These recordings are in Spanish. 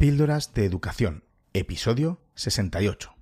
Píldoras de Educación, episodio 68.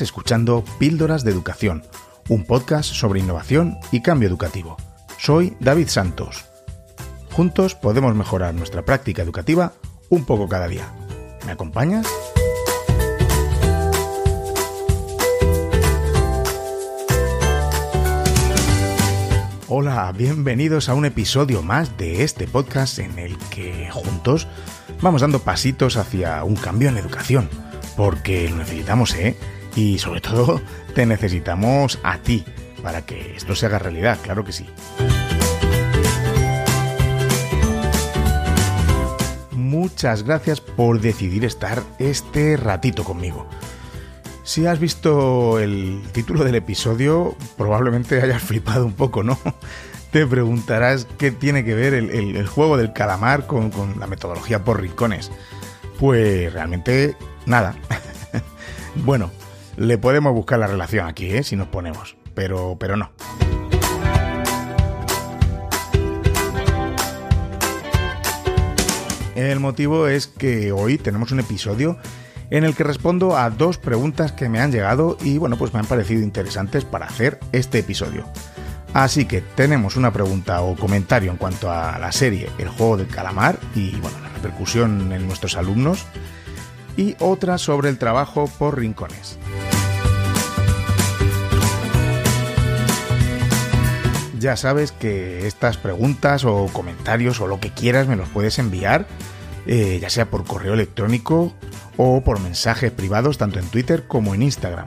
Escuchando Píldoras de Educación, un podcast sobre innovación y cambio educativo. Soy David Santos. Juntos podemos mejorar nuestra práctica educativa un poco cada día. ¿Me acompañas? Hola, bienvenidos a un episodio más de este podcast en el que juntos vamos dando pasitos hacia un cambio en educación, porque lo necesitamos, ¿eh? Y sobre todo, te necesitamos a ti para que esto se haga realidad, claro que sí. Muchas gracias por decidir estar este ratito conmigo. Si has visto el título del episodio, probablemente hayas flipado un poco, ¿no? Te preguntarás qué tiene que ver el, juego del calamar con, con la metodología por rincones. Pues realmente nada. bueno, le podemos buscar la relación aquí, ¿eh? Si nos ponemos. Pero, pero no. El motivo es que hoy tenemos un episodio en el que respondo a dos preguntas que me han llegado y bueno, pues me han parecido interesantes para hacer este episodio. Así que tenemos una pregunta o comentario en cuanto a la serie El juego del calamar y bueno, la repercusión en nuestros alumnos y otra sobre el trabajo por rincones. Ya sabes que estas preguntas o comentarios o lo que quieras me los puedes enviar, eh, ya sea por correo electrónico o por mensajes privados tanto en Twitter como en Instagram.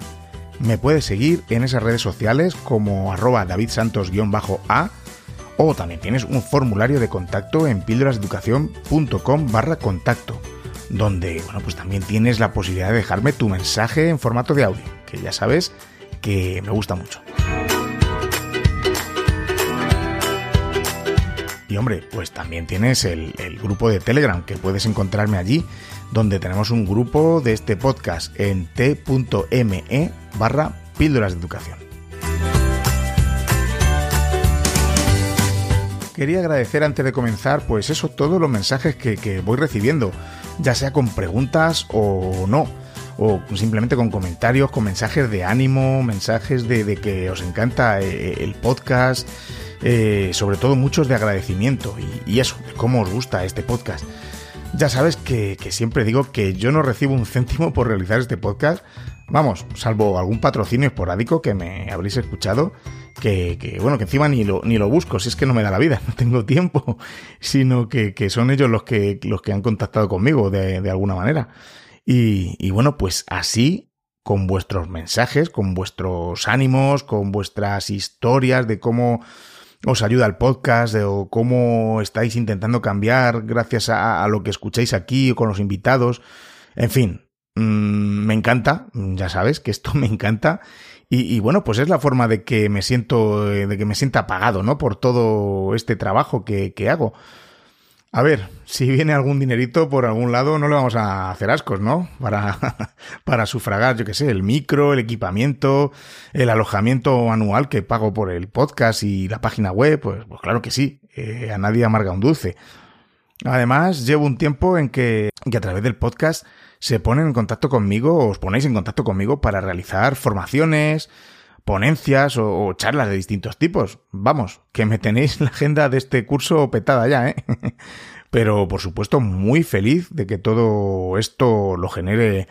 Me puedes seguir en esas redes sociales como arroba davidsantos-a o también tienes un formulario de contacto en píldorasdeducación.com barra contacto, donde bueno, pues también tienes la posibilidad de dejarme tu mensaje en formato de audio, que ya sabes que me gusta mucho. Hombre, pues también tienes el, grupo de Telegram, que puedes encontrarme allí, donde tenemos un grupo de este podcast en t.me barra píldoras de educación. Quería agradecer antes de comenzar, pues eso, todos los mensajes que, voy recibiendo, ya sea con preguntas o no o simplemente con comentarios, con mensajes de ánimo, mensajes de, que os encanta eh, el podcast, eh, sobre todo muchos de agradecimiento y, eso, de cómo os gusta este podcast. Ya sabes que, siempre digo que yo no recibo un céntimo por realizar este podcast, vamos, salvo algún patrocinio esporádico que me habréis escuchado, que, bueno, que encima ni lo, ni lo busco, si es que no me da la vida, no tengo tiempo, sino que, son ellos los que, los que han contactado conmigo de, alguna manera. Y, y bueno, pues así con vuestros mensajes, con vuestros ánimos, con vuestras historias de cómo os ayuda el podcast o cómo estáis intentando cambiar gracias a, lo que escucháis aquí o con los invitados. En fin, mm, me encanta, ya sabes que esto me encanta. Y, bueno, pues es la forma de que me siento, de que me sienta pagado, ¿no? Por todo este trabajo que, que hago. A ver, si viene algún dinerito por algún lado, no le vamos a hacer ascos, ¿no? Para, para sufragar, yo qué sé, el micro, el equipamiento, el alojamiento anual que pago por el podcast y la página web, pues, pues claro que sí, eh, a nadie amarga un dulce. Además, llevo un tiempo en que, que a través del podcast se ponen en contacto conmigo, os ponéis en contacto conmigo para realizar formaciones, ponencias o, charlas de distintos tipos. Vamos, que me tenéis la agenda de este curso petada ya, ¿eh? Pero por supuesto muy feliz de que todo esto lo genere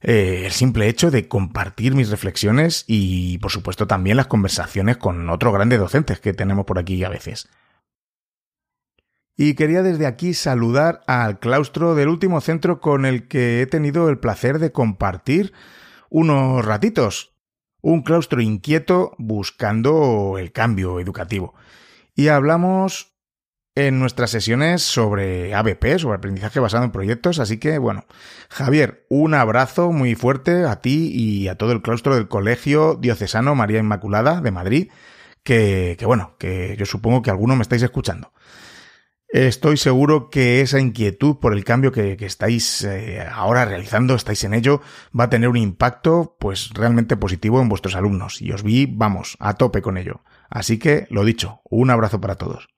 eh, el simple hecho de compartir mis reflexiones y por supuesto también las conversaciones con otros grandes docentes que tenemos por aquí a veces. Y quería desde aquí saludar al claustro del último centro con el que he tenido el placer de compartir unos ratitos, un claustro inquieto buscando el cambio educativo. Y hablamos en nuestras sesiones sobre ABP, sobre aprendizaje basado en proyectos. Así que, bueno, Javier, un abrazo muy fuerte a ti y a todo el claustro del Colegio Diocesano María Inmaculada de Madrid, que, que bueno, que yo supongo que alguno me estáis escuchando. Estoy seguro que esa inquietud por el cambio que, estáis eh, ahora realizando, estáis en ello, va a tener un impacto pues realmente positivo en vuestros alumnos y os vi, vamos, a tope con ello. Así que, lo dicho, un abrazo para todos.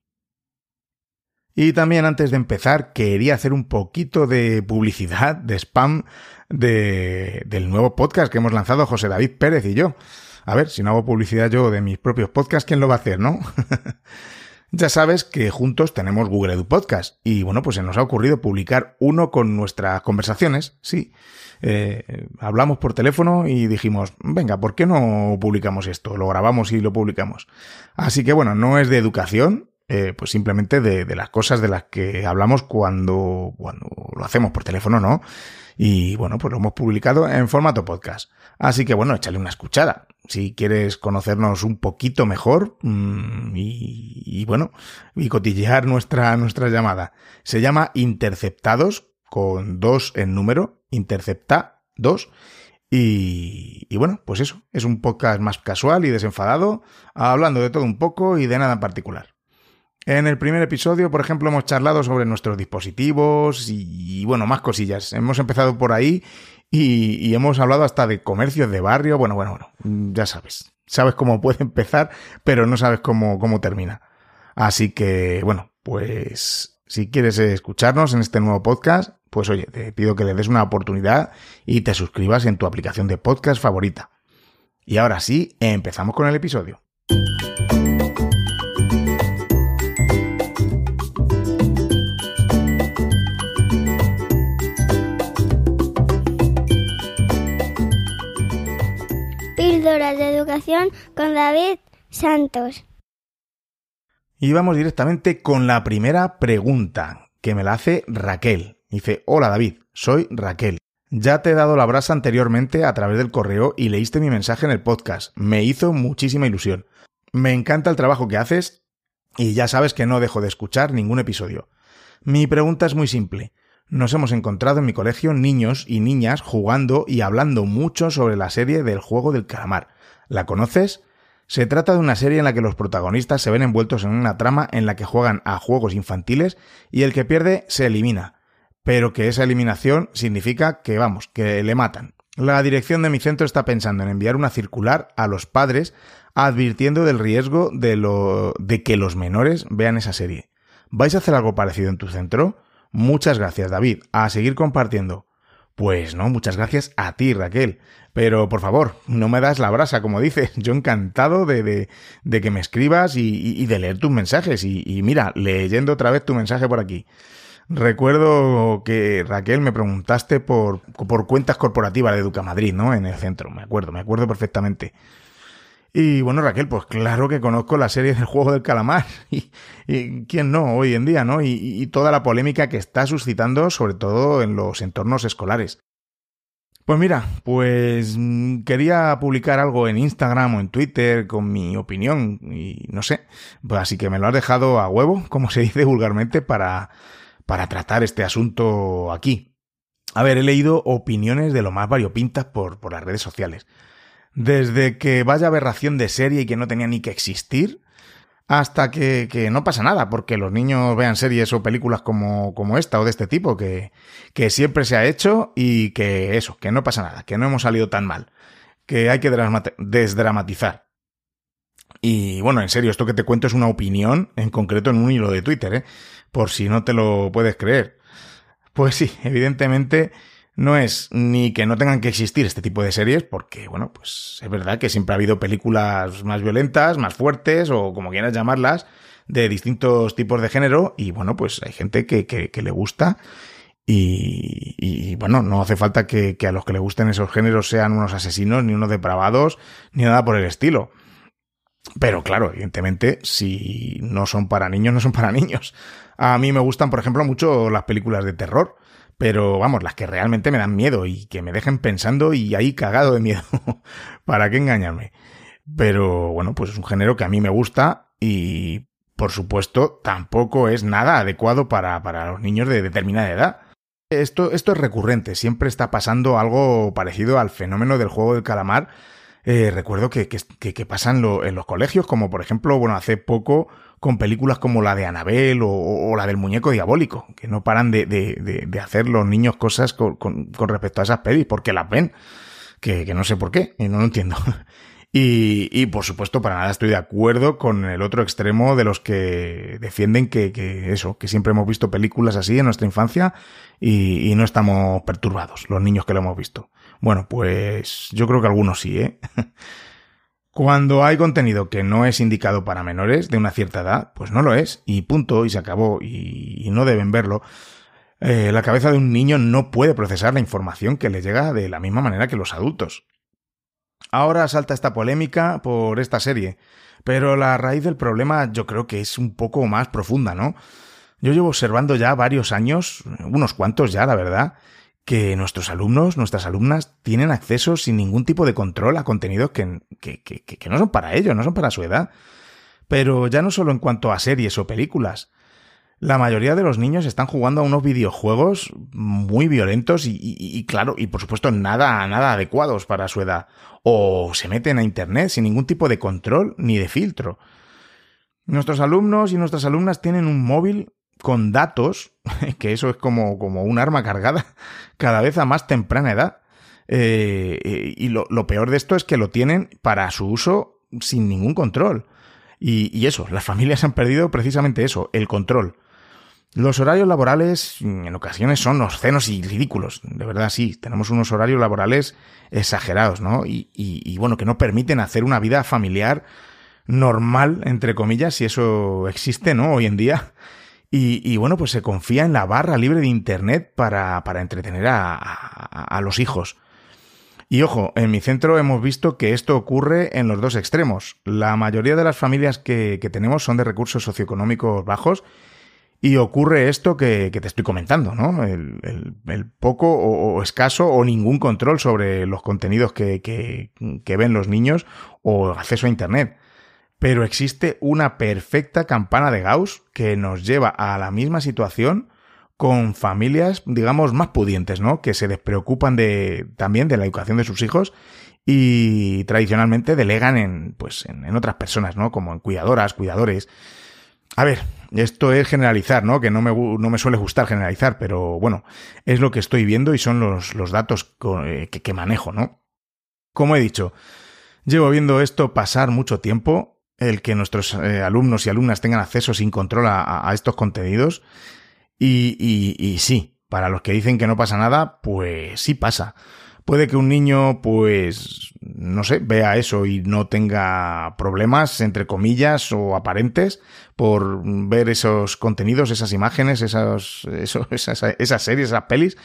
Y también antes de empezar, quería hacer un poquito de publicidad, de spam, de, del nuevo podcast que hemos lanzado José David Pérez y yo. A ver, si no hago publicidad yo de mis propios podcasts, ¿quién lo va a hacer, no? Ya sabes que juntos tenemos Google Edu Podcast y bueno, pues se nos ha ocurrido publicar uno con nuestras conversaciones, sí. Eh, hablamos por teléfono y dijimos, venga, ¿por qué no publicamos esto? Lo grabamos y lo publicamos. Así que bueno, no es de educación, eh, pues simplemente de, de, las cosas de las que hablamos cuando, cuando lo hacemos por teléfono, ¿no? Y bueno, pues lo hemos publicado en formato podcast. Así que bueno, échale una escuchada. Si quieres conocernos un poquito mejor y, y, bueno, y cotillear nuestra, nuestra llamada. Se llama Interceptados, con dos en número, Intercepta dos. Y, y, bueno, pues eso, es un podcast más casual y desenfadado, hablando de todo un poco y de nada en particular. En el primer episodio, por ejemplo, hemos charlado sobre nuestros dispositivos y, bueno, más cosillas. Hemos empezado por ahí y, y, hemos hablado hasta de comercios de barrio. Bueno, bueno, bueno, ya sabes. Sabes cómo puede empezar, pero no sabes cómo, cómo termina. Así que, bueno, pues si quieres escucharnos en este nuevo podcast, pues oye, te pido que le des una oportunidad y te suscribas en tu aplicación de podcast favorita. Y ahora sí, empezamos con el episodio. De Educación con David Santos. Y vamos directamente con la primera pregunta, que me la hace Raquel. Dice, hola David, soy Raquel. Ya te he dado la brasa anteriormente a través del correo y leíste mi mensaje en el podcast. Me hizo muchísima ilusión. Me encanta el trabajo que haces y ya sabes que no dejo de escuchar ningún episodio. Mi pregunta es muy simple. Nos hemos encontrado en mi colegio niños y niñas jugando y hablando mucho sobre la serie del juego del calamar. ¿La conoces? Se trata de una serie en la que los protagonistas se ven envueltos en una trama en la que juegan a juegos infantiles y el que pierde se elimina. Pero que esa eliminación significa que, vamos, que le matan. La dirección de mi centro está pensando en enviar una circular a los padres advirtiendo del riesgo de, lo, de que los menores vean esa serie. ¿Vais a hacer algo parecido en tu centro? Muchas gracias, David. A seguir compartiendo. Pues no, muchas gracias a ti, Raquel. Pero por favor, no me das la brasa, como dices. Yo encantado de, de, de que me escribas y, y, de leer tus mensajes. Y, mira, leyendo otra vez tu mensaje por aquí. Recuerdo que Raquel me preguntaste por, por cuentas corporativas de Educamadrid, ¿no? En el centro, me acuerdo, me acuerdo perfectamente. Y bueno, Raquel, pues claro que conozco la serie del juego del calamar. Y, quién no, hoy en día, ¿no? Y, toda la polémica que está suscitando, sobre todo en los entornos escolares. Pues mira, pues quería publicar algo en Instagram o en Twitter con mi opinión y no sé, pues así que me lo has dejado a huevo, como se dice vulgarmente, para, para tratar este asunto aquí. A ver, he leído opiniones de lo más variopintas por, por las redes sociales. Desde que vaya aberración de serie y que no tenía ni que existir, hasta que, no pasa nada, porque los niños vean series o películas como, como esta o de este tipo, que, que siempre se ha hecho y que eso, que no pasa nada, que no hemos salido tan mal, que hay que desdramatizar. Y bueno, en serio, esto que te cuento es una opinión, en concreto en un hilo de Twitter, ¿eh? por si no te lo puedes creer. Pues sí, evidentemente no es ni que no tengan que existir este tipo de series, porque, bueno, pues es verdad que siempre ha habido películas más violentas, más fuertes, o como quieras llamarlas, de distintos tipos de género, y bueno, pues hay gente que, le gusta. Y, bueno, no hace falta que a los que le gusten esos géneros sean unos asesinos, ni unos depravados, ni nada por el estilo. Pero claro, evidentemente, si no son para niños, no son para niños. A mí me gustan, por ejemplo, mucho las películas de terror. Pero vamos, las que realmente me dan miedo y que me dejen pensando y ahí cagado de miedo. ¿Para qué engañarme? Pero bueno, pues es un género que a mí me gusta y por supuesto, tampoco es nada adecuado para, para los niños de determinada edad. Esto, esto es recurrente, siempre está pasando algo parecido al fenómeno del juego del calamar. Eh, recuerdo que, que, que pasan en los colegios, como por ejemplo, bueno, hace poco con películas como la de Anabel o, la del muñeco diabólico, que no paran de, de, de hacer los niños cosas con, con, respecto a esas pelis, porque las ven, que, que no sé por qué, y no lo entiendo. Y, y, por supuesto, para nada estoy de acuerdo con el otro extremo de los que defienden que, que eso, que siempre hemos visto películas así en nuestra infancia y, y, no estamos perturbados, los niños que lo hemos visto. Bueno, pues yo creo que algunos sí, ¿eh? Cuando hay contenido que no es indicado para menores de una cierta edad, pues no lo es, y punto, y se acabó, y, no deben verlo. Eh, la cabeza de un niño no puede procesar la información que le llega de la misma manera que los adultos. Ahora salta esta polémica por esta serie, pero la raíz del problema yo creo que es un poco más profunda, ¿no? Yo llevo observando ya varios años, unos cuantos ya, la verdad, que nuestros alumnos, nuestras alumnas, tienen acceso sin ningún tipo de control a contenidos que, que, que, no son para ellos, no son para su edad. Pero ya no solo en cuanto a series o películas, la mayoría de los niños están jugando a unos videojuegos muy violentos y, y, claro, y por supuesto nada, nada adecuados para su edad. O se meten a internet sin ningún tipo de control ni de filtro. Nuestros alumnos y nuestras alumnas tienen un móvil con datos, que eso es como, como un arma cargada, cada vez a más temprana edad. Eh, y lo, lo peor de esto es que lo tienen para su uso sin ningún control. Y, y, eso, las familias han perdido precisamente eso, el control. Los horarios laborales en ocasiones son obscenos y ridículos. De verdad, sí. Tenemos unos horarios laborales exagerados, ¿no? Y, y, y, bueno, que no permiten hacer una vida familiar normal, entre comillas, si eso existe, ¿no? Hoy en día. Y, y bueno, pues se confía en la barra libre de Internet para, para entretener a, a, los hijos. Y ojo, en mi centro hemos visto que esto ocurre en los dos extremos. La mayoría de las familias que, que tenemos son de recursos socioeconómicos bajos y ocurre esto que, te estoy comentando, ¿no? El, el, poco o, o, escaso o ningún control sobre los contenidos que, que, ven los niños o acceso a Internet. Pero existe una perfecta campana de Gauss que nos lleva a la misma situación con familias, digamos, más pudientes, ¿no? Que se despreocupan de, también de la educación de sus hijos y tradicionalmente delegan en, pues, en, otras personas, ¿no? Como en cuidadoras, cuidadores. A ver, esto es generalizar, ¿no? Que no me, no me suele gustar generalizar, pero bueno, es lo que estoy viendo y son los, los datos que, que manejo, ¿no? Como he dicho, llevo viendo esto pasar mucho tiempo, el que nuestros eh, alumnos y alumnas tengan acceso sin control a, estos contenidos. Y, y, sí, para los que dicen que no pasa nada, pues sí pasa. Puede que un niño, pues, no sé, vea eso y no tenga problemas, entre comillas, o aparentes, por ver esos contenidos, esas imágenes, esas, eso, esas, esas series, esas pelis,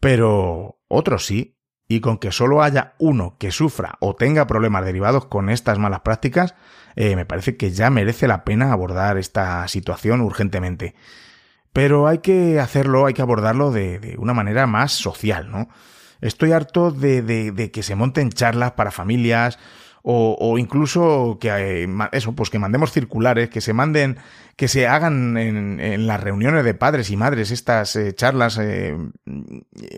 pero otros sí. Y con que solo haya uno que sufra o tenga problemas derivados con estas malas prácticas, eh, me parece que ya merece la pena abordar esta situación urgentemente. Pero hay que hacerlo, hay que abordarlo de, una manera más social, ¿no? Estoy harto de, que se monten charlas para familias o, incluso que eh, eso, pues que mandemos circulares, que se manden, que se hagan en, en las reuniones de padres y madres estas eh, charlas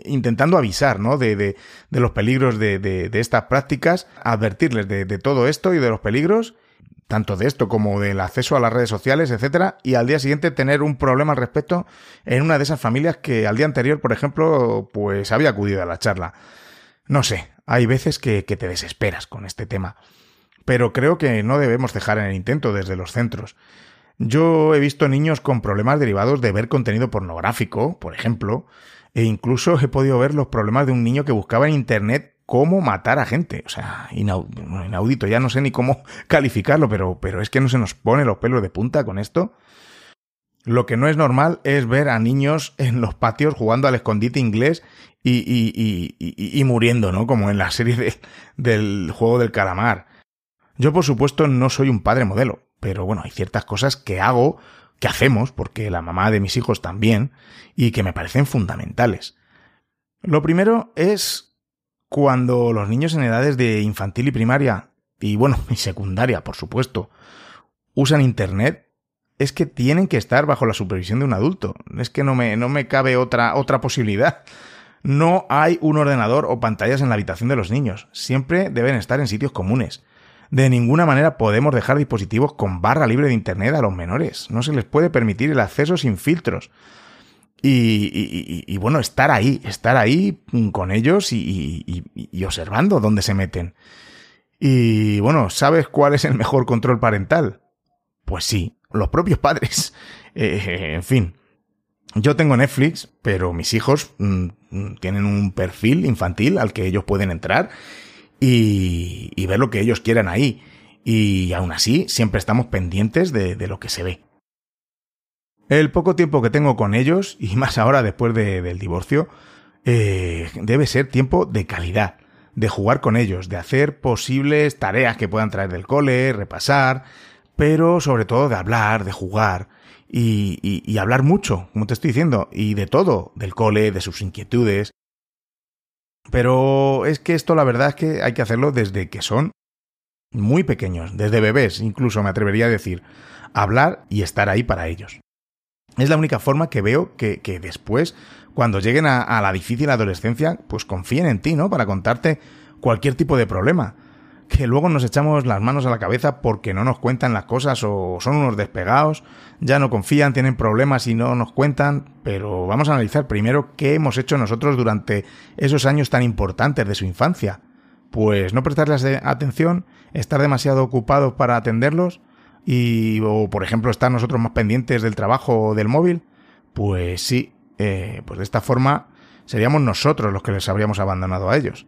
intentando avisar, ¿no? De, de, de los peligros de, de, estas prácticas, advertirles de todo esto y de los peligros tanto de esto como del acceso a las redes sociales, etcétera, y al día siguiente tener un problema al respecto en una de esas familias que al día anterior, por ejemplo, pues había acudido a la charla. No sé, hay veces que, que te desesperas con este tema, pero creo que no debemos dejar en el intento desde los centros. Yo he visto niños con problemas derivados de ver contenido pornográfico, por ejemplo, e incluso he podido ver los problemas de un niño que buscaba en internet cómo matar a gente. O sea, inaudito, ya no sé ni cómo calificarlo, pero, pero es que no se nos pone los pelos de punta con esto. Lo que no es normal es ver a niños en los patios jugando al escondite inglés y, y, y, y muriendo, ¿no? Como en la serie de, del juego del calamar. Yo, por supuesto, no soy un padre modelo, pero bueno, hay ciertas cosas que hago, que hacemos, porque la mamá de mis hijos también, y que me parecen fundamentales. Lo primero es cuando los niños en edades de infantil y primaria, y bueno, y secundaria, por supuesto, usan Internet, es que tienen que estar bajo la supervisión de un adulto. Es que no me, no me cabe otra, otra posibilidad. No hay un ordenador o pantallas en la habitación de los niños. Siempre deben estar en sitios comunes. De ninguna manera podemos dejar dispositivos con barra libre de Internet a los menores. No se les puede permitir el acceso sin filtros. Y, bueno, estar ahí, estar ahí con ellos y, y observando dónde se meten. Y bueno, ¿sabes cuál es el mejor control parental? Pues sí, los propios padres. Eh, en fin, yo tengo Netflix, pero mis hijos mm, mm, tienen un perfil infantil al que ellos pueden entrar y, y, ver lo que ellos quieran ahí. Y aún así, siempre estamos pendientes de, de, lo que se ve. El poco tiempo que tengo con ellos, y más ahora después de, del divorcio, eh, debe ser tiempo de calidad, de jugar con ellos, de hacer posibles tareas que puedan traer del cole, repasar, pero sobre todo de hablar, de jugar y, y, hablar mucho, como te estoy diciendo, y de todo, del cole, de sus inquietudes. Pero es que esto la verdad es que hay que hacerlo desde que son muy pequeños, desde bebés, incluso me atrevería a decir, hablar y estar ahí para ellos. Es la única forma que veo que, que después, cuando lleguen a, a la difícil adolescencia, pues confíen en ti, ¿no? Para contarte cualquier tipo de problema que luego nos echamos las manos a la cabeza porque no nos cuentan las cosas o son unos despegados, ya no confían, tienen problemas y no nos cuentan, pero vamos a analizar primero qué hemos hecho nosotros durante esos años tan importantes de su infancia. Pues no prestarles atención, estar demasiado ocupados para atenderlos y, o por ejemplo, estar nosotros más pendientes del trabajo o del móvil. Pues sí, eh, pues de esta forma seríamos nosotros los que les habríamos abandonado a ellos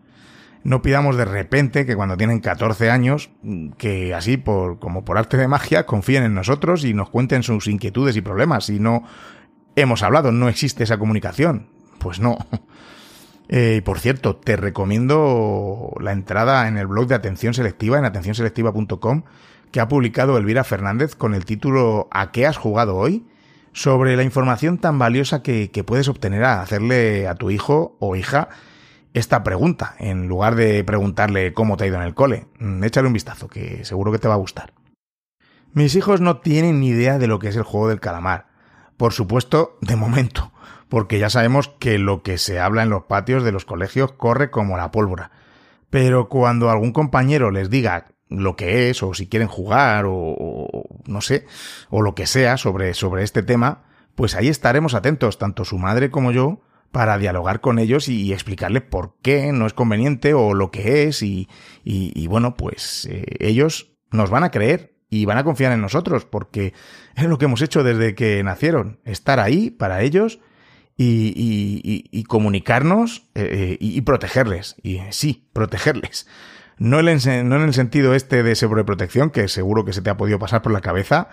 no pidamos de repente que cuando tienen 14 años, que así por, como por arte de magia, confíen en nosotros y nos cuenten sus inquietudes y problemas. Y no hemos hablado, no existe esa comunicación. Pues no. Eh, y por cierto, te recomiendo la entrada en el blog de atención selectiva, en atencionselectiva.com, que ha publicado Elvira Fernández con el título ¿A qué has jugado hoy? sobre la información tan valiosa que, que puedes obtener a hacerle a tu hijo o hija esta pregunta, en lugar de preguntarle cómo te ha ido en el cole. Mm, échale un vistazo, que seguro que te va a gustar. Mis hijos no tienen ni idea de lo que es el juego del calamar. Por supuesto, de momento, porque ya sabemos que lo que se habla en los patios de los colegios corre como la pólvora. Pero cuando algún compañero les diga lo que es, o si quieren jugar, o, no sé, o lo que sea sobre, sobre este tema, pues ahí estaremos atentos, tanto su madre como yo, para dialogar con ellos y, explicarles por qué no es conveniente o lo que es y, y, bueno, pues eh, ellos nos van a creer y van a confiar en nosotros porque es lo que hemos hecho desde que nacieron, estar ahí para ellos y, y comunicarnos eh, eh, y protegerles. Y sí, protegerles. No, no en el sentido este de sobreprotección, que seguro que se te ha podido pasar por la cabeza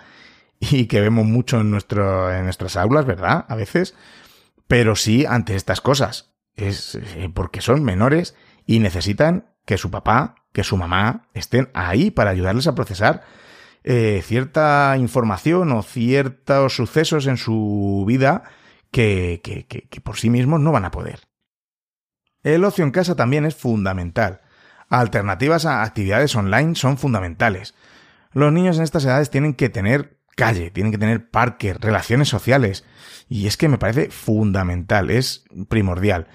y que vemos mucho en, nuestro, en nuestras aulas, ¿verdad? A veces pero sí ante estas cosas. Es eh, porque son menores y necesitan que su papá, que su mamá estén ahí para ayudarles a procesar eh, cierta información o ciertos sucesos en su vida que, que, que, que por sí mismos no van a poder. El ocio en casa también es fundamental. Alternativas a actividades online son fundamentales. Los niños en estas edades tienen que tener calle, tienen que tener parque, relaciones sociales, y es que me parece fundamental, es primordial.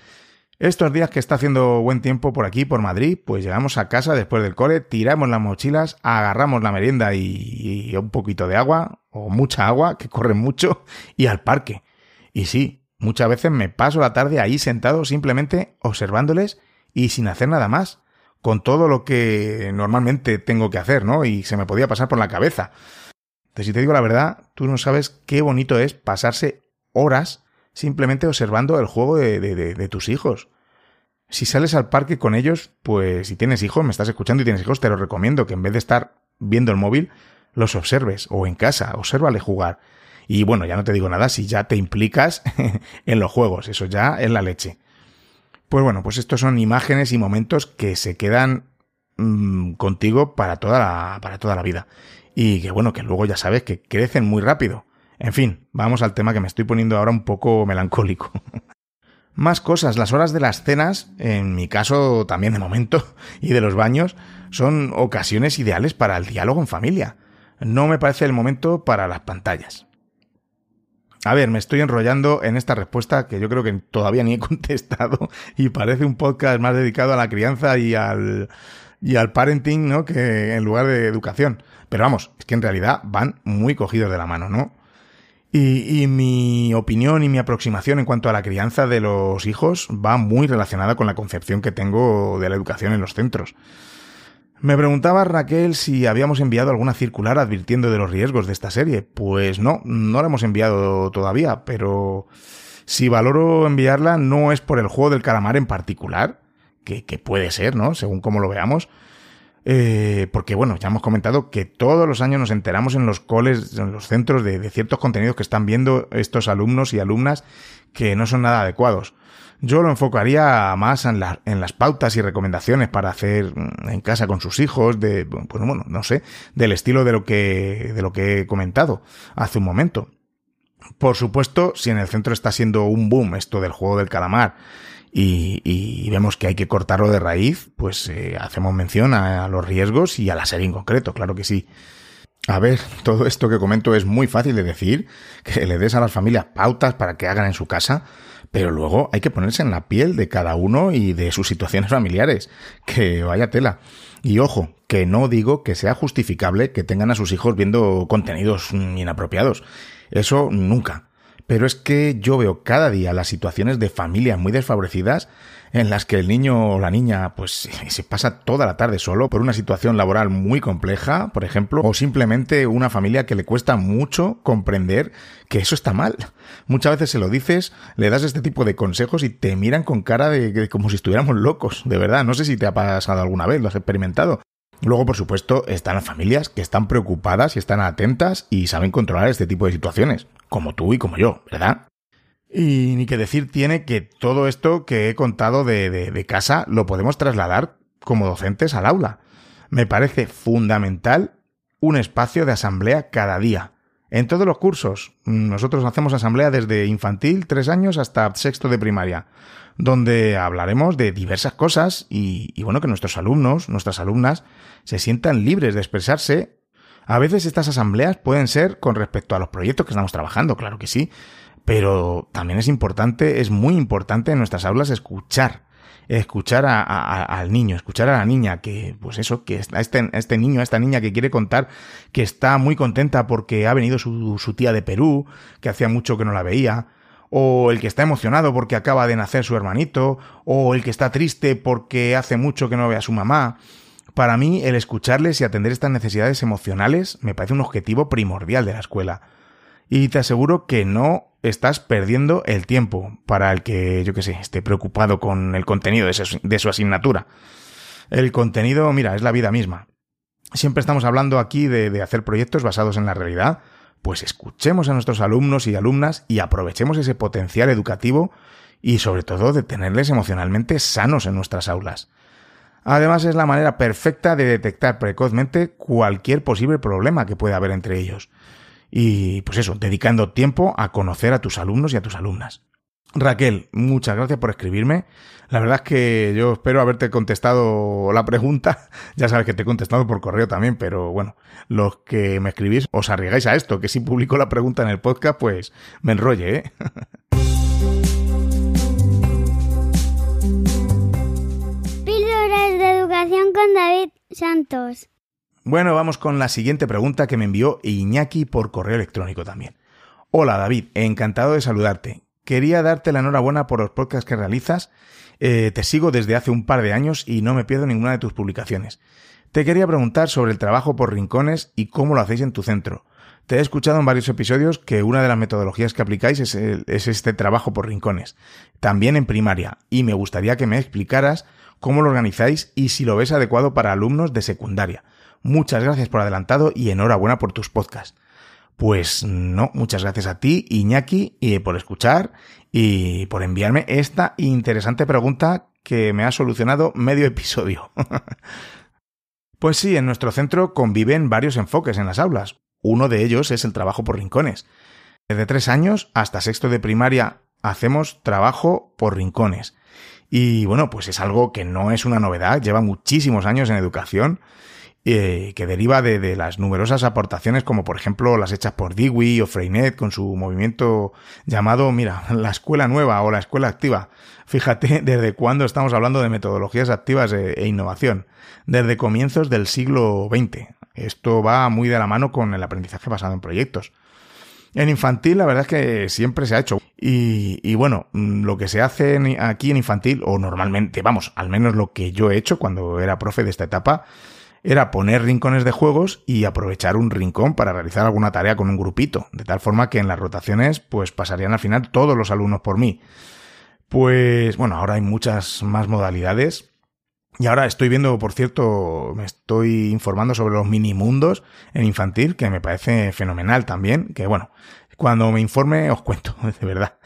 Estos días que está haciendo buen tiempo por aquí, por Madrid, pues llegamos a casa después del cole, tiramos las mochilas, agarramos la merienda y, un poquito de agua, o mucha agua, que corre mucho, y al parque. Y sí, muchas veces me paso la tarde ahí sentado simplemente observándoles y sin hacer nada más, con todo lo que normalmente tengo que hacer, ¿no? Y se me podía pasar por la cabeza. Entonces, si te digo la verdad, tú no sabes qué bonito es pasarse horas simplemente observando el juego de, de, tus hijos. Si sales al parque con ellos, pues si tienes hijos, me estás escuchando y tienes hijos, te lo recomiendo que en vez de estar viendo el móvil, los observes o en casa, obsérvale jugar. Y bueno, ya no te digo nada si ya te implicas en los juegos, eso ya es la leche. Pues bueno, pues estos son imágenes y momentos que se quedan mmm, contigo para toda la, para toda la vida. Y que bueno, que luego ya sabes que crecen muy rápido. En fin, vamos al tema que me estoy poniendo ahora un poco melancólico. Más cosas, las horas de las cenas, en mi caso también de momento, y de los baños, son ocasiones ideales para el diálogo en familia. no me parece el momento para las pantallas. A ver, me estoy enrollando en esta respuesta que yo creo que todavía ni he contestado y parece un podcast más dedicado a la crianza y al, y al parenting, ¿no? Que en lugar de educación. Pero vamos, es que en realidad van muy cogidos de la mano, ¿no? Y, y, mi opinión y mi aproximación en cuanto a la crianza de los hijos va muy relacionada con la concepción que tengo de la educación en los centros. Me preguntaba Raquel si habíamos enviado alguna circular advirtiendo de los riesgos de esta serie. Pues no, no la hemos enviado todavía, pero si valoro enviarla no es por el juego del calamar en particular, que, que puede ser, ¿no? Según como lo veamos, eh, porque bueno, ya hemos comentado que todos los años nos enteramos en los coles, en los centros de, ciertos contenidos que están viendo estos alumnos y alumnas que no son nada adecuados. Yo lo enfocaría más en, en las pautas y recomendaciones para hacer en casa con sus hijos, de, pues bueno, no sé, del estilo de lo que, de lo que he comentado hace un momento. Por supuesto, si en el centro está siendo un boom esto del juego del calamar, y, y, vemos que hay que cortarlo de raíz, pues eh, hacemos mención a, a, los riesgos y a la serie en concreto, claro que sí. A ver, todo esto que comento es muy fácil de decir, que le des a las familias pautas para que hagan en su casa, pero luego hay que ponerse en la piel de cada uno y de sus situaciones familiares, que vaya tela. Y ojo, que no digo que sea justificable que tengan a sus hijos viendo contenidos inapropiados. Eso nunca. Pero es que yo veo cada día las situaciones de familias muy desfavorecidas en las que el niño o la niña pues se pasa toda la tarde solo por una situación laboral muy compleja, por ejemplo, o simplemente una familia que le cuesta mucho comprender que eso está mal. Muchas veces se lo dices, le das este tipo de consejos y te miran con cara de, de como si estuviéramos locos, de verdad. No sé si te ha pasado alguna vez, lo has experimentado. Luego, por supuesto, están las familias que están preocupadas y están atentas y saben controlar este tipo de situaciones, como tú y como yo, ¿verdad? Y ni que decir tiene que todo esto que he contado de, de, de, casa lo podemos trasladar como docentes al aula. Me parece fundamental un espacio de asamblea cada día. En todos los cursos. Nosotros hacemos asamblea desde infantil, tres años, hasta sexto de primaria, donde hablaremos de diversas cosas y, y bueno, que nuestros alumnos, nuestras alumnas, se sientan libres de expresarse. A veces estas asambleas pueden ser con respecto a los proyectos que estamos trabajando, claro que sí, pero también es importante, es muy importante en nuestras aulas escuchar, escuchar a, al niño, escuchar a la niña, que, pues eso, que a este, a este niño, a esta niña que quiere contar que está muy contenta porque ha venido su, su tía de Perú, que hacía mucho que no la veía, o el que está emocionado porque acaba de nacer su hermanito, o el que está triste porque hace mucho que no ve a su mamá. Para mí, el escucharles y atender estas necesidades emocionales me parece un objetivo primordial de la escuela. Y te aseguro que no estás perdiendo el tiempo para el que, yo que sé, esté preocupado con el contenido de su, asignatura. El contenido, mira, es la vida misma. Siempre estamos hablando aquí de hacer proyectos basados en la realidad, pues escuchemos a nuestros alumnos y alumnas y aprovechemos ese potencial educativo y sobre todo de tenerles emocionalmente sanos en nuestras aulas. Además es la manera perfecta de detectar precozmente cualquier posible problema que pueda haber entre ellos y pues eso, dedicando tiempo a conocer a tus alumnos y a tus alumnas. Raquel, muchas gracias por escribirme. La verdad es que yo espero haberte contestado la pregunta. Ya sabes que te he contestado por correo también, pero bueno, los que me escribís os arriesgáis a esto, que si publico la pregunta en el podcast, pues me enrolle, ¿eh? Píldoras de educación con David Santos. Bueno, vamos con la siguiente pregunta que me envió Iñaki por correo electrónico también. Hola David, encantado de saludarte. Quería darte la enhorabuena por los podcasts que realizas. Eh, te sigo desde hace un par de años y no me pierdo ninguna de tus publicaciones. Te quería preguntar sobre el trabajo por rincones y cómo lo hacéis en tu centro. Te he escuchado en varios episodios que una de las metodologías que aplicáis es, este trabajo por rincones, también en primaria, y me gustaría que me explicaras cómo lo organizáis y si lo ves adecuado para alumnos de secundaria Muchas gracias por adelantado y enhorabuena por tus podcasts. Pues no, muchas gracias a ti, Iñaki, y por escuchar y por enviarme esta interesante pregunta que me ha solucionado medio episodio. pues sí, en nuestro centro conviven varios enfoques en las aulas. Uno de ellos es el trabajo por rincones. Desde tres años hasta sexto de primaria hacemos trabajo por rincones. Y bueno, pues es algo que no es una novedad, lleva muchísimos años en educación, eh, que deriva de, las numerosas aportaciones, como por ejemplo las hechas por Dewey o Freinet con su movimiento llamado, mira, la escuela nueva o la escuela activa. Fíjate desde cuándo estamos hablando de metodologías activas e, e innovación. Desde comienzos del siglo XX. Esto va muy de la mano con el aprendizaje basado en proyectos. En infantil, la verdad es que siempre se ha hecho. Y, bueno, mm, lo que se hace aquí en infantil, o normalmente, vamos, al menos lo que yo he hecho cuando era profe de esta etapa, era poner rincones de juegos y aprovechar un rincón para realizar alguna tarea con un grupito, de tal forma que en las rotaciones pues pasarían al final todos los alumnos por mí. Pues bueno, ahora hay muchas más modalidades y ahora estoy viendo, por cierto, me estoy informando sobre los mini mundos en infantil, que me parece fenomenal también, que bueno, cuando me informe os cuento, de verdad.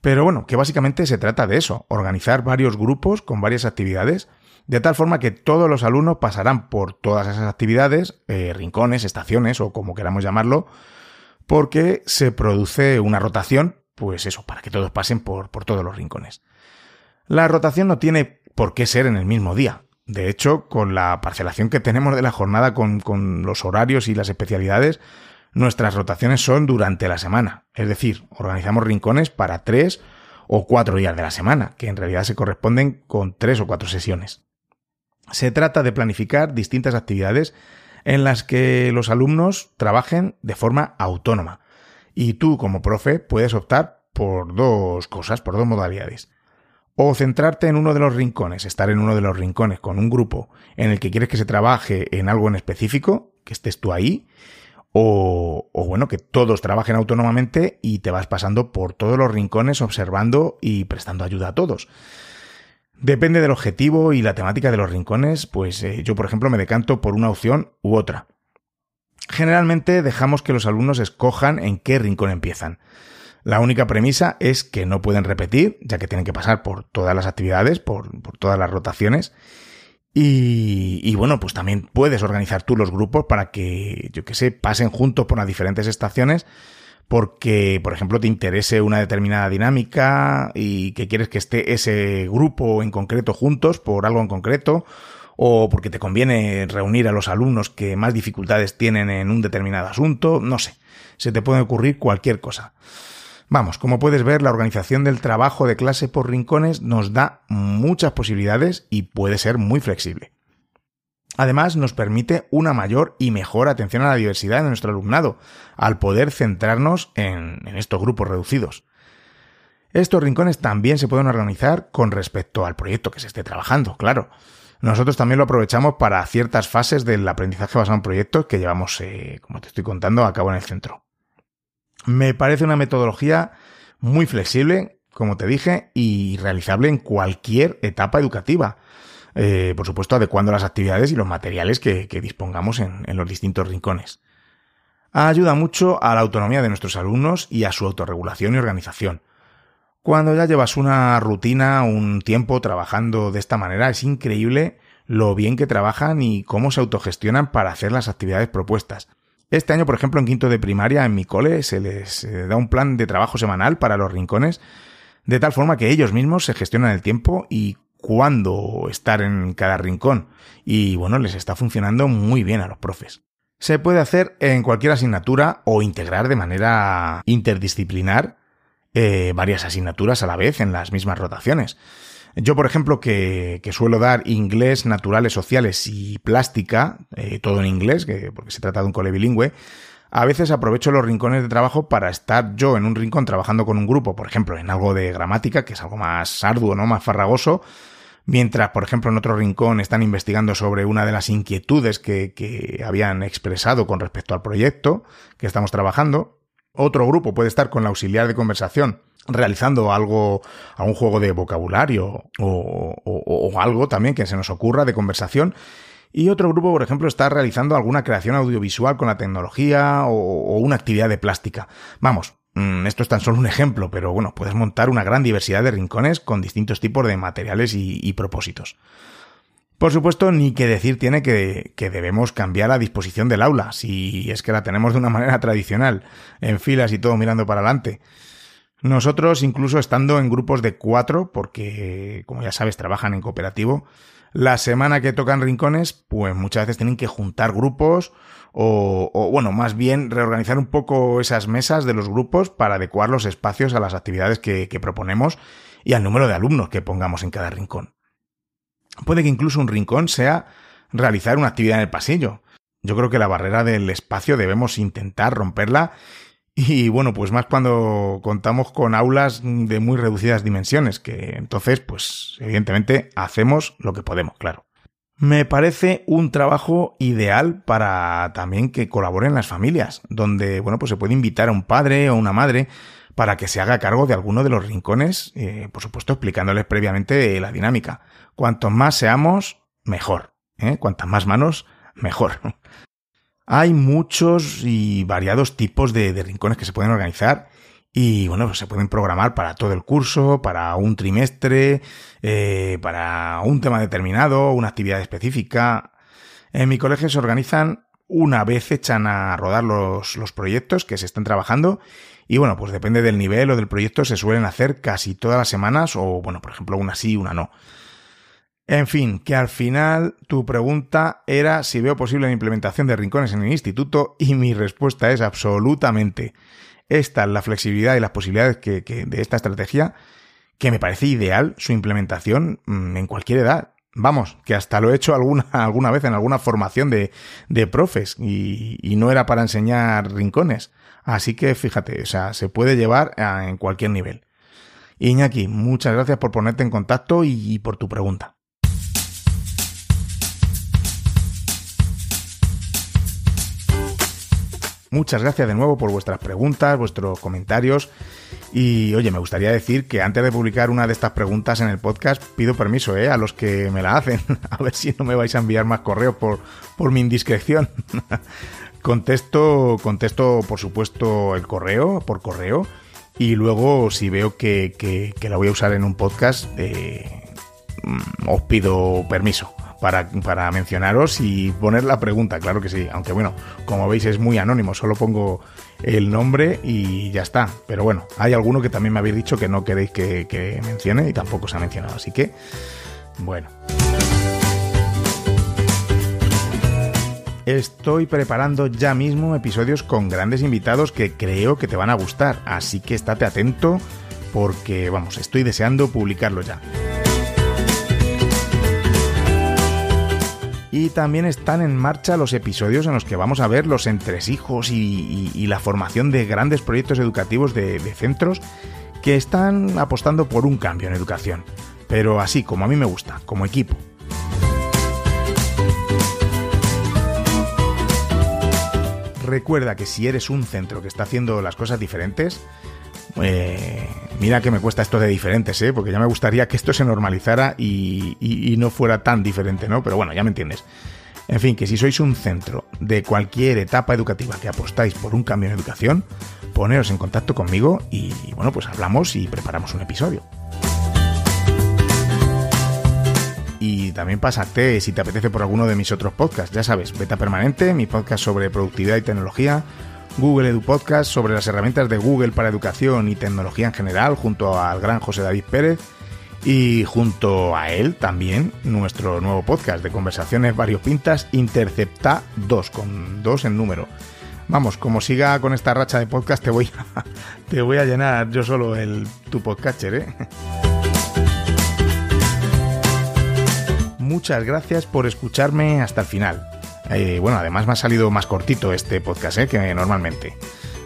Pero bueno, que básicamente se trata de eso, organizar varios grupos con varias actividades, de tal forma que todos los alumnos pasarán por todas esas actividades, eh, rincones, estaciones o como queramos llamarlo, porque se produce una rotación, pues eso, para que todos pasen por, por todos los rincones. La rotación no tiene por qué ser en el mismo día. De hecho, con la parcelación que tenemos de la jornada con, los horarios y las especialidades, nuestras rotaciones son durante la semana. Es decir, organizamos rincones para tres o cuatro días de la semana, que en realidad se corresponden con tres o cuatro sesiones. Se trata de planificar distintas actividades en las que los alumnos trabajen de forma autónoma. Y tú, como profe, puedes optar por dos cosas, por dos modalidades o centrarte en uno de los rincones, estar en uno de los rincones con un grupo en el que quieres que se trabaje en algo en específico, que estés tú ahí, o, o, bueno, que todos trabajen autónomamente y te vas pasando por todos los rincones observando y prestando ayuda a todos. Depende del objetivo y la temática de los rincones, pues eh, yo por ejemplo me decanto por una opción u otra. Generalmente dejamos que los alumnos escojan en qué rincón empiezan. La única premisa es que no pueden repetir, ya que tienen que pasar por todas las actividades, por, todas las rotaciones. Y, bueno, pues también puedes organizar tú los grupos para que, yo que sé, pasen juntos por las diferentes estaciones porque, por ejemplo, te interese una determinada dinámica y que quieres que esté ese grupo en concreto juntos por algo en concreto, o porque te conviene reunir a los alumnos que más dificultades tienen en un determinado asunto, no sé, se te puede ocurrir cualquier cosa. Vamos, como puedes ver, la organización del trabajo de clase por rincones nos da muchas posibilidades y puede ser muy flexible. Además, nos permite una mayor y mejor atención a la diversidad de nuestro alumnado, al poder centrarnos en, estos grupos reducidos. Estos rincones también se pueden organizar con respecto al proyecto que se esté trabajando, claro. Nosotros también lo aprovechamos para ciertas fases del aprendizaje basado en proyectos que llevamos, eh, como te estoy contando, a cabo en el centro. Me parece una metodología muy flexible, como te dije, y realizable en cualquier etapa educativa. Eh, por supuesto, adecuando las actividades y los materiales que, dispongamos en, en los distintos rincones. Ayuda mucho a la autonomía de nuestros alumnos y a su autorregulación y organización. Cuando ya llevas una rutina, un tiempo trabajando de esta manera, es increíble lo bien que trabajan y cómo se autogestionan para hacer las actividades propuestas. Este año, por ejemplo, en quinto de primaria, en mi cole, se les eh, da un plan de trabajo semanal para los rincones, de tal forma que ellos mismos se gestionan el tiempo y cuándo estar en cada rincón. Y bueno, les está funcionando muy bien a los profes. Se puede hacer en cualquier asignatura o integrar de manera interdisciplinar eh, varias asignaturas a la vez en las mismas rotaciones. Yo, por ejemplo, que, suelo dar inglés, naturales, sociales y plástica, eh, todo en inglés, que, porque se trata de un cole bilingüe, a veces aprovecho los rincones de trabajo para estar yo en un rincón trabajando con un grupo, por ejemplo, en algo de gramática, que es algo más arduo, ¿no? Más farragoso, mientras, por ejemplo, en otro rincón están investigando sobre una de las inquietudes que, que habían expresado con respecto al proyecto que estamos trabajando. Otro grupo puede estar con la auxiliar de conversación realizando algo, algún juego de vocabulario o, algo también que se nos ocurra de conversación. Y otro grupo, por ejemplo, está realizando alguna creación audiovisual con la tecnología o, una actividad de plástica. Vamos, esto es tan solo un ejemplo, pero bueno, puedes montar una gran diversidad de rincones con distintos tipos de materiales y, propósitos. Por supuesto, ni que decir tiene que, que, debemos cambiar la disposición del aula, si es que la tenemos de una manera tradicional, en filas y todo mirando para adelante. Nosotros, incluso estando en grupos de cuatro, porque, como ya sabes, trabajan en cooperativo, la semana que tocan rincones, pues muchas veces tienen que juntar grupos o, bueno, más bien reorganizar un poco esas mesas de los grupos para adecuar los espacios a las actividades que, que proponemos y al número de alumnos que pongamos en cada rincón. Puede que incluso un rincón sea realizar una actividad en el pasillo. Yo creo que la barrera del espacio debemos intentar romperla y bueno, pues más cuando contamos con aulas de muy reducidas dimensiones, que entonces, pues evidentemente hacemos lo que podemos, claro. Me parece un trabajo ideal para también que colaboren las familias, donde, bueno, pues se puede invitar a un padre o una madre para que se haga cargo de alguno de los rincones, eh, por supuesto explicándoles previamente la dinámica. Cuantos más seamos, mejor. ¿eh? Cuantas más manos, mejor. Hay muchos y variados tipos de, rincones que se pueden organizar y bueno, pues se pueden programar para todo el curso, para un trimestre, eh, para un tema determinado, una actividad específica. En mi colegio se organizan una vez echan a rodar los, los proyectos que se están trabajando y bueno, pues depende del nivel o del proyecto se suelen hacer casi todas las semanas o bueno, por ejemplo, una sí, una no. En fin, que al final tu pregunta era si veo posible la implementación de rincones en el instituto y mi respuesta es absolutamente. Esta es la flexibilidad y las posibilidades que, de esta estrategia que me parece ideal su implementación mm, en cualquier edad. Vamos, que hasta lo he hecho alguna, alguna vez en alguna formación de, de profes y, y, no era para enseñar rincones. Así que fíjate, o sea, se puede llevar en cualquier nivel. Iñaki, muchas gracias por ponerte en contacto y por tu pregunta. Muchas gracias de nuevo por vuestras preguntas, vuestros comentarios. Y oye, me gustaría decir que antes de publicar una de estas preguntas en el podcast, pido permiso ¿eh? a los que me la hacen. A ver si no me vais a enviar más correos por, por mi indiscreción. contesto, contesto, por supuesto, el correo, por correo. Y luego, si veo que, que, la voy a usar en un podcast, eh, mm, os pido permiso para, mencionaros y poner la pregunta, claro que sí. Aunque bueno, como veis es muy anónimo, solo pongo el nombre y ya está. Pero bueno, hay alguno que también me habéis dicho que no queréis que, que mencione y tampoco se ha mencionado. Así que, bueno. Estoy preparando ya mismo episodios con grandes invitados que creo que te van a gustar, así que estate atento porque, vamos, estoy deseando publicarlo ya. Y también están en marcha los episodios en los que vamos a ver los entresijos y, la formación de grandes proyectos educativos de, de centros que están apostando por un cambio en educación. Pero así como a mí me gusta, como equipo. Recuerda que si eres un centro que está haciendo las cosas diferentes, eh, mira que me cuesta esto de diferentes, ¿eh? porque ya me gustaría que esto se normalizara y, no fuera tan diferente, ¿no? Pero bueno, ya me entiendes. En fin, que si sois un centro de cualquier etapa educativa que apostáis por un cambio en educación, poneros en contacto conmigo y bueno, pues hablamos y preparamos un episodio. Y también pásate si te apetece por alguno de mis otros podcasts, ya sabes, Beta Permanente, mi podcast sobre productividad y tecnología, Google Edu Podcast sobre las herramientas de Google para educación y tecnología en general, junto al gran José David Pérez. Y junto a él también nuestro nuevo podcast de conversaciones variopintas Intercepta 2, con 2 en número. Vamos, como siga con esta racha de podcast, te voy a, te voy a llenar yo solo el, tu podcatcher, ¿eh? Muchas gracias por escucharme hasta el final. Eh, bueno, además me ha salido más cortito este podcast ¿eh? que normalmente.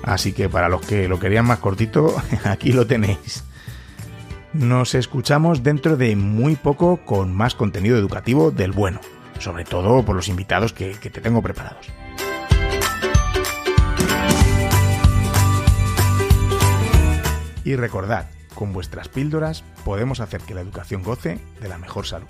Así que para los que lo querían más cortito, aquí lo tenéis. Nos escuchamos dentro de muy poco con más contenido educativo del bueno, sobre todo por los invitados que, que te tengo preparados. Y recordad, con vuestras píldoras podemos hacer que la educación goce de la mejor salud.